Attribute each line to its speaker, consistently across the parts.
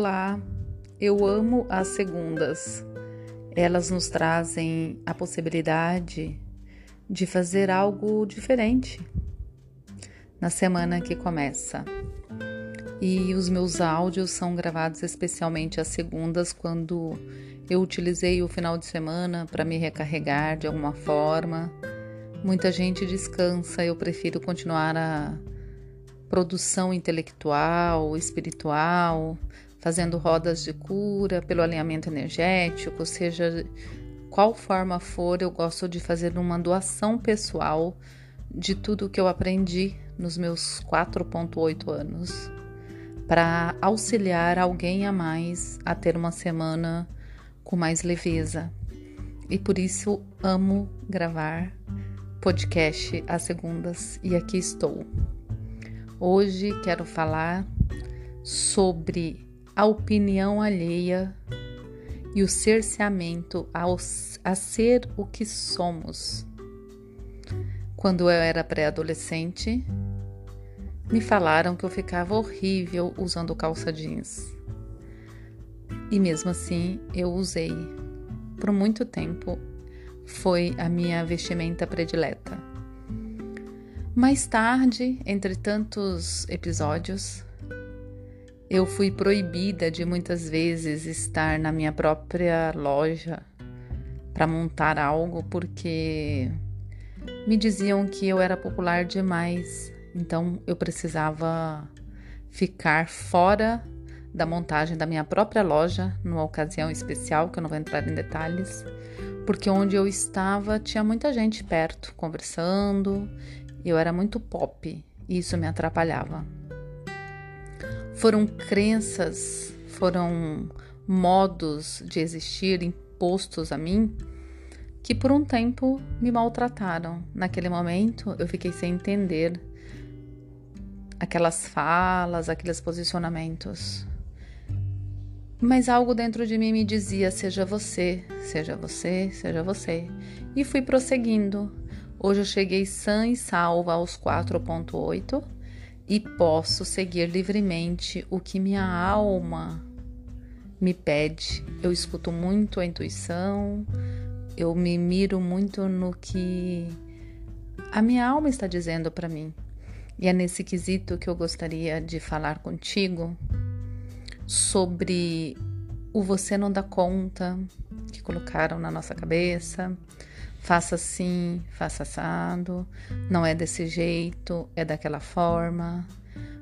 Speaker 1: Olá, eu amo as segundas. Elas nos trazem a possibilidade de fazer algo diferente na semana que começa. E os meus áudios são gravados especialmente às segundas, quando eu utilizei o final de semana para me recarregar de alguma forma. Muita gente descansa, eu prefiro continuar a produção intelectual, espiritual, fazendo rodas de cura pelo alinhamento energético, seja qual forma for, eu gosto de fazer uma doação pessoal de tudo que eu aprendi nos meus 4.8 anos para auxiliar alguém a mais a ter uma semana com mais leveza. E por isso amo gravar podcast às segundas e aqui estou. Hoje quero falar sobre a opinião alheia e o cerceamento a ser o que somos. Quando eu era pré-adolescente, me falaram que eu ficava horrível usando calça jeans. E mesmo assim, eu usei. Por muito tempo, foi a minha vestimenta predileta. Mais tarde, entre tantos episódios, eu fui proibida de muitas vezes estar na minha própria loja para montar algo porque me diziam que eu era popular demais, então eu precisava ficar fora da montagem da minha própria loja numa ocasião especial que eu não vou entrar em detalhes, porque onde eu estava tinha muita gente perto conversando eu era muito pop e isso me atrapalhava. Foram crenças, foram modos de existir impostos a mim que por um tempo me maltrataram. Naquele momento eu fiquei sem entender aquelas falas, aqueles posicionamentos. Mas algo dentro de mim me dizia: seja você, seja você, seja você. E fui prosseguindo. Hoje eu cheguei sã e salva aos 4.8 e posso seguir livremente o que minha alma me pede. Eu escuto muito a intuição, eu me miro muito no que a minha alma está dizendo para mim. E é nesse quesito que eu gostaria de falar contigo sobre o você não dá conta que colocaram na nossa cabeça, faça assim, faça assado, não é desse jeito, é daquela forma.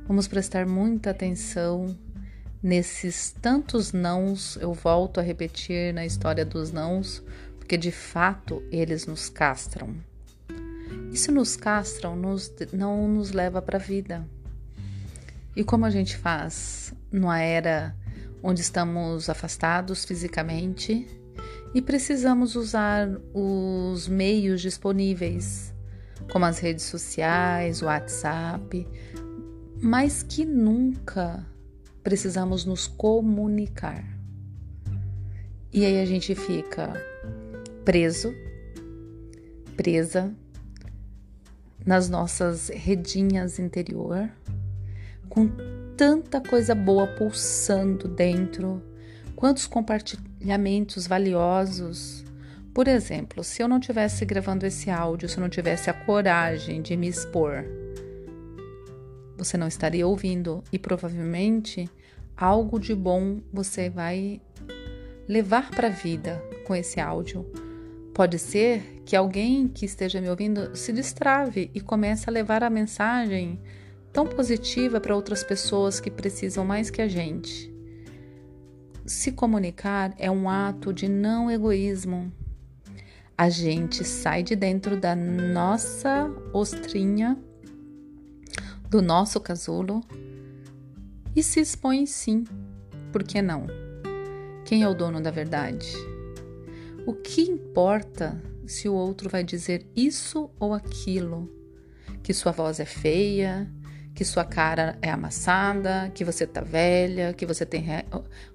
Speaker 1: Vamos prestar muita atenção nesses tantos nãos, eu volto a repetir na história dos nãos, porque de fato eles nos castram. E se nos castram, nos, não nos leva para a vida. E como a gente faz numa era onde estamos afastados fisicamente, e precisamos usar os meios disponíveis, como as redes sociais, o WhatsApp, mais que nunca precisamos nos comunicar. E aí a gente fica preso, presa nas nossas redinhas interior, com tanta coisa boa pulsando dentro Quantos compartilhamentos valiosos. Por exemplo, se eu não tivesse gravando esse áudio, se eu não tivesse a coragem de me expor, você não estaria ouvindo e provavelmente algo de bom você vai levar para a vida com esse áudio. Pode ser que alguém que esteja me ouvindo se destrave e comece a levar a mensagem tão positiva para outras pessoas que precisam mais que a gente. Se comunicar é um ato de não egoísmo. A gente sai de dentro da nossa ostrinha, do nosso casulo e se expõe sim. Por que não? Quem é o dono da verdade? O que importa se o outro vai dizer isso ou aquilo? Que sua voz é feia, que sua cara é amassada, que você tá velha, que você tem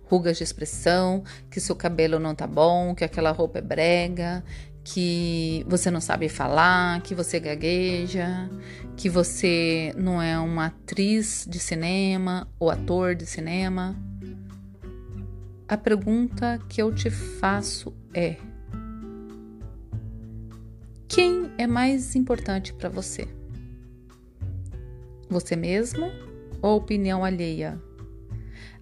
Speaker 1: rugas de expressão, que seu cabelo não tá bom, que aquela roupa é brega, que você não sabe falar, que você gagueja, que você não é uma atriz de cinema ou ator de cinema. a pergunta que eu te faço é: quem é mais importante para você? Você mesmo ou opinião alheia?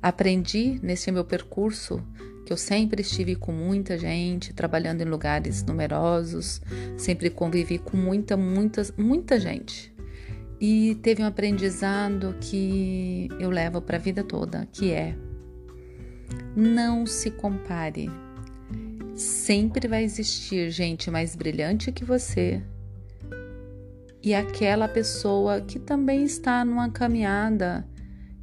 Speaker 1: Aprendi nesse meu percurso que eu sempre estive com muita gente, trabalhando em lugares numerosos, sempre convivi com muita, muita, muita gente. E teve um aprendizado que eu levo para a vida toda, que é não se compare. Sempre vai existir gente mais brilhante que você e aquela pessoa que também está numa caminhada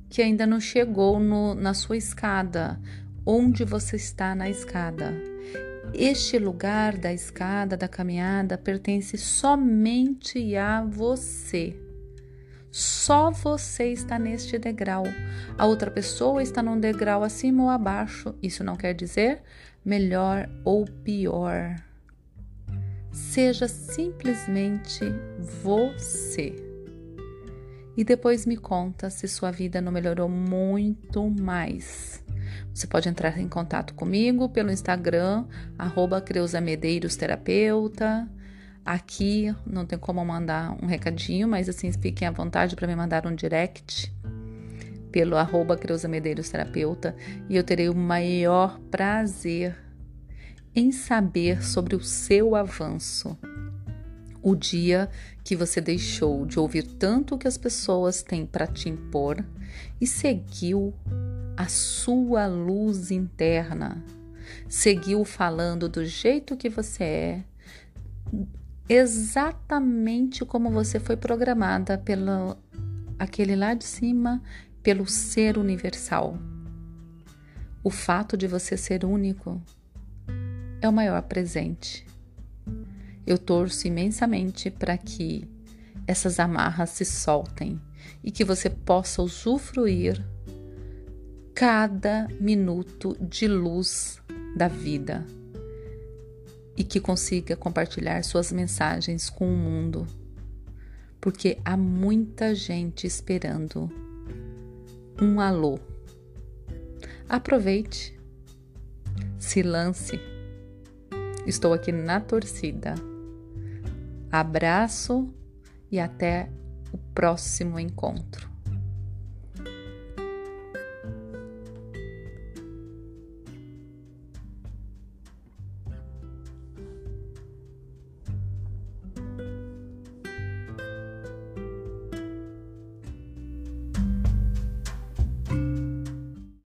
Speaker 1: que ainda não chegou no, na sua escada, onde você está na escada. Este lugar da escada, da caminhada, pertence somente a você. Só você está neste degrau. A outra pessoa está num degrau acima ou abaixo. Isso não quer dizer melhor ou pior. Seja simplesmente você. E depois me conta se sua vida não melhorou muito mais. Você pode entrar em contato comigo pelo Instagram, arroba Creuza Medeiros Terapeuta. Aqui não tem como mandar um recadinho, mas assim, fiquem à vontade para me mandar um direct pelo arroba Creuza Medeiros Terapeuta e eu terei o maior prazer em saber sobre o seu avanço. O dia que você deixou de ouvir tanto o que as pessoas têm para te impor e seguiu a sua luz interna, seguiu falando do jeito que você é, exatamente como você foi programada pelo aquele lá de cima, pelo ser universal. O fato de você ser único é o maior presente. Eu torço imensamente para que essas amarras se soltem e que você possa usufruir cada minuto de luz da vida e que consiga compartilhar suas mensagens com o mundo, porque há muita gente esperando um alô. Aproveite, se lance. Estou aqui na torcida. Abraço e até o próximo encontro.